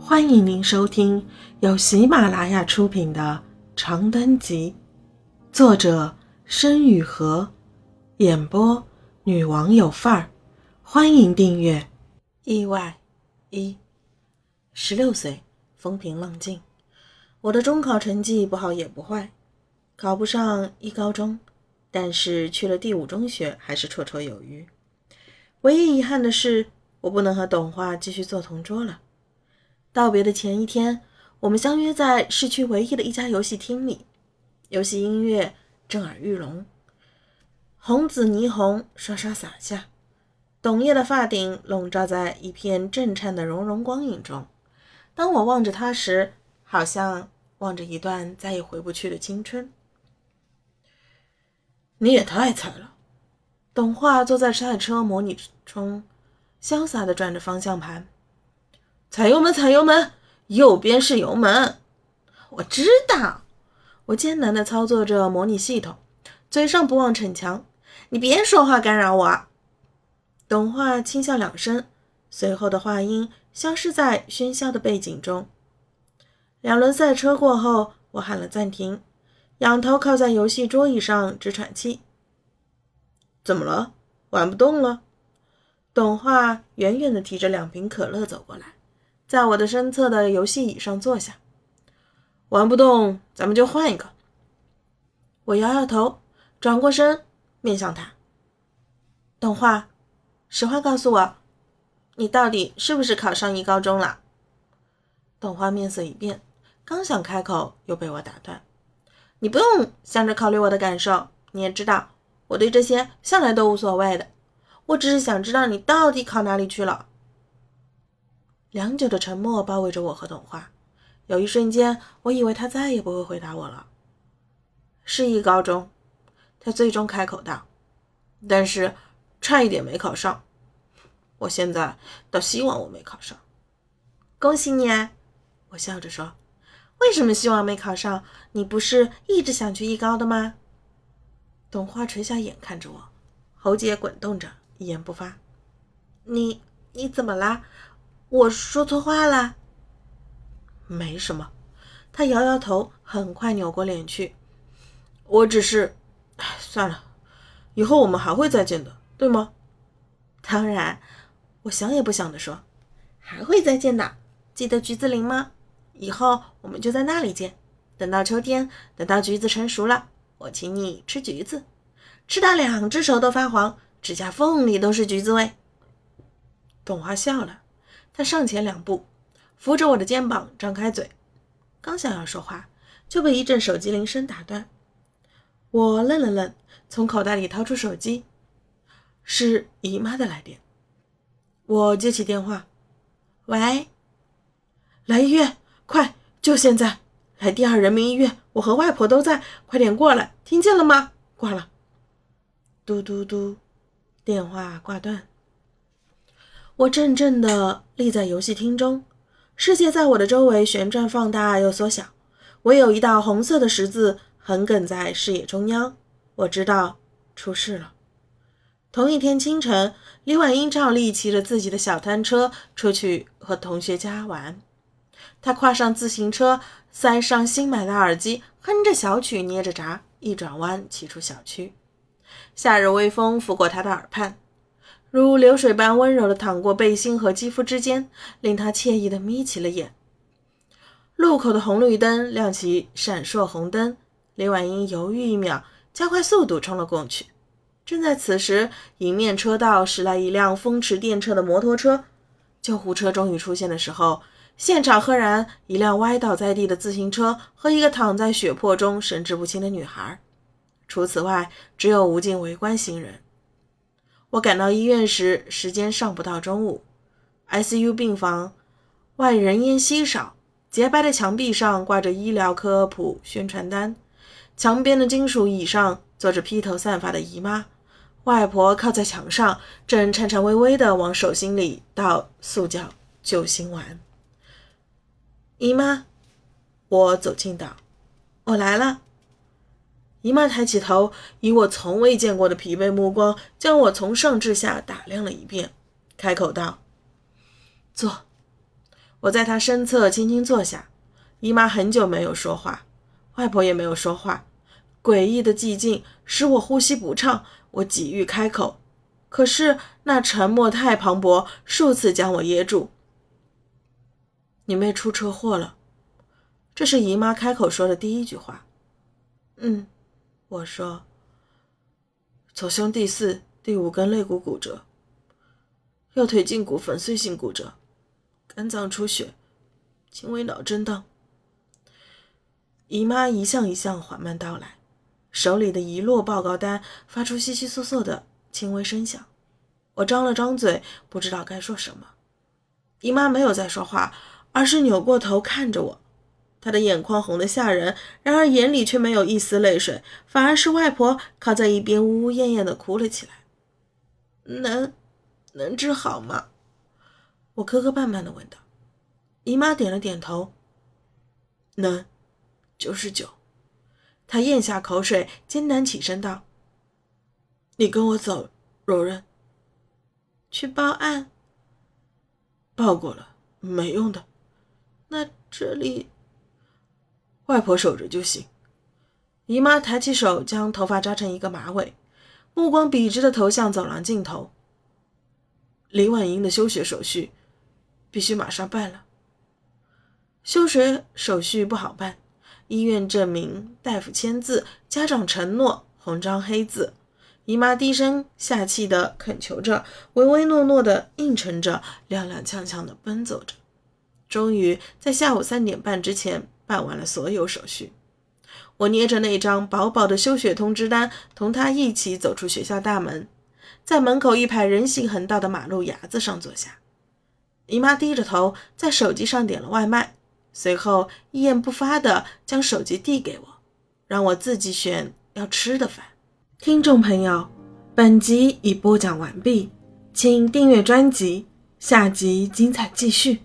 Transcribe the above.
欢迎您收听由喜马拉雅出品的《长灯集》，作者申雨禾，演播女王有范儿。欢迎订阅。意外一，十六岁，风平浪静。我的中考成绩不好也不坏，考不上一高中，但是去了第五中学还是绰绰有余。唯一遗憾的是，我不能和董华继续做同桌了。道别的前一天，我们相约在市区唯一的一家游戏厅里，游戏音乐震耳欲聋，红紫霓虹刷刷洒下，董烨的发顶笼罩在一片震颤的融融光影中。当我望着他时，好像望着一段再也回不去的青春。你也太菜了！董华坐在赛车模拟中，潇洒地转着方向盘。踩油门，踩油门，右边是油门。我知道，我艰难地操作着模拟系统，嘴上不忘逞强。你别说话干扰我。董画轻笑两声，随后的话音消失在喧嚣的背景中。两轮赛车过后，我喊了暂停，仰头靠在游戏桌椅上直喘气。怎么了？玩不动了？董画远远地提着两瓶可乐走过来。在我的身侧的游戏椅上坐下，玩不动，咱们就换一个。我摇摇头，转过身面向他。董华，实话告诉我，你到底是不是考上一高中了？董华面色一变，刚想开口，又被我打断。你不用想着考虑我的感受，你也知道，我对这些向来都无所谓的。我只是想知道你到底考哪里去了。良久的沉默包围着我和董华，有一瞬间，我以为他再也不会回答我了。市一高中，他最终开口道：“但是差一点没考上。我现在倒希望我没考上。”恭喜你！我笑着说：“为什么希望没考上？你不是一直想去艺高的吗？”董华垂下眼看着我，喉结滚动着，一言不发。“你你怎么啦？”我说错话了，没什么。他摇摇头，很快扭过脸去。我只是……哎，算了，以后我们还会再见的，对吗？当然，我想也不想的说，还会再见的。记得橘子林吗？以后我们就在那里见。等到秋天，等到橘子成熟了，我请你吃橘子，吃到两只手都发黄，指甲缝里都是橘子味。董华笑了。他上前两步，扶着我的肩膀，张开嘴，刚想要说话，就被一阵手机铃声打断。我愣了愣，从口袋里掏出手机，是姨妈的来电。我接起电话：“喂，来医院，快，就现在，来第二人民医院，我和外婆都在，快点过来，听见了吗？”挂了。嘟嘟嘟，电话挂断。我怔怔地立在游戏厅中，世界在我的周围旋转、放大又缩小，唯有一道红色的十字横亘在视野中央。我知道出事了。同一天清晨，李婉英照例骑着自己的小单车出去和同学家玩。她跨上自行车，塞上新买的耳机，哼着小曲，捏着闸，一转弯骑出小区。夏日微风拂过她的耳畔。如流水般温柔地淌过背心和肌肤之间，令他惬意地眯起了眼。路口的红绿灯亮起闪烁红灯，李婉英犹豫一秒，加快速度冲了过去。正在此时，迎面车道驶来一辆风驰电掣的摩托车，救护车终于出现的时候，现场赫然一辆歪倒在地的自行车和一个躺在血泊中神志不清的女孩。除此外，只有无尽围观行人。我赶到医院时，时间尚不到中午。ICU 病房外人烟稀少，洁白的墙壁上挂着医疗科普宣传单，墙边的金属椅上坐着披头散发的姨妈，外婆靠在墙上，正颤颤巍巍地往手心里倒塑胶救心丸。姨妈，我走近道：“我来了。”姨妈抬起头，以我从未见过的疲惫目光将我从上至下打量了一遍，开口道：“坐。”我在她身侧轻轻坐下，姨妈很久没有说话，外婆也没有说话，诡异的寂静使我呼吸不畅。我几欲开口，可是那沉默太磅礴，数次将我噎住。你妹出车祸了，这是姨妈开口说的第一句话。嗯，我说，左胸第四、第五根肋骨骨折，右腿胫骨粉碎性骨折，肝脏出血，轻微脑震荡。姨妈一项一项缓慢道来。手里的一摞报告单发出悉悉窣窣的轻微声响，我张了张嘴，不知道该说什么。姨妈没有再说话，而是扭过头看着我，她的眼眶红得吓人，然而眼里却没有一丝泪水，反而是外婆靠在一边呜呜咽咽地哭了起来。能，能治好吗？我磕磕绊绊地问道。姨妈点了点头。能，九十九。他咽下口水，艰难起身道：“你跟我走，柔韧。去报案。报过了，没用的。那这里，外婆守着就行。”姨妈抬起手，将头发扎成一个马尾，目光笔直的投向走廊尽头。李婉英的休学手续，必须马上办了。休学手续不好办。医院证明，大夫签字，家长承诺，红章黑字。姨妈低声下气地恳求着，唯唯诺诺地应承着，踉踉跄跄地奔走着。终于在下午三点半之前办完了所有手续。我捏着那张薄薄的休学通知单，同他一起走出学校大门，在门口一排人行横道的马路牙子上坐下。姨妈低着头，在手机上点了外卖。随后一言不发地将手机递给我，让我自己选要吃的饭。听众朋友，本集已播讲完毕，请订阅专辑，下集精彩继续。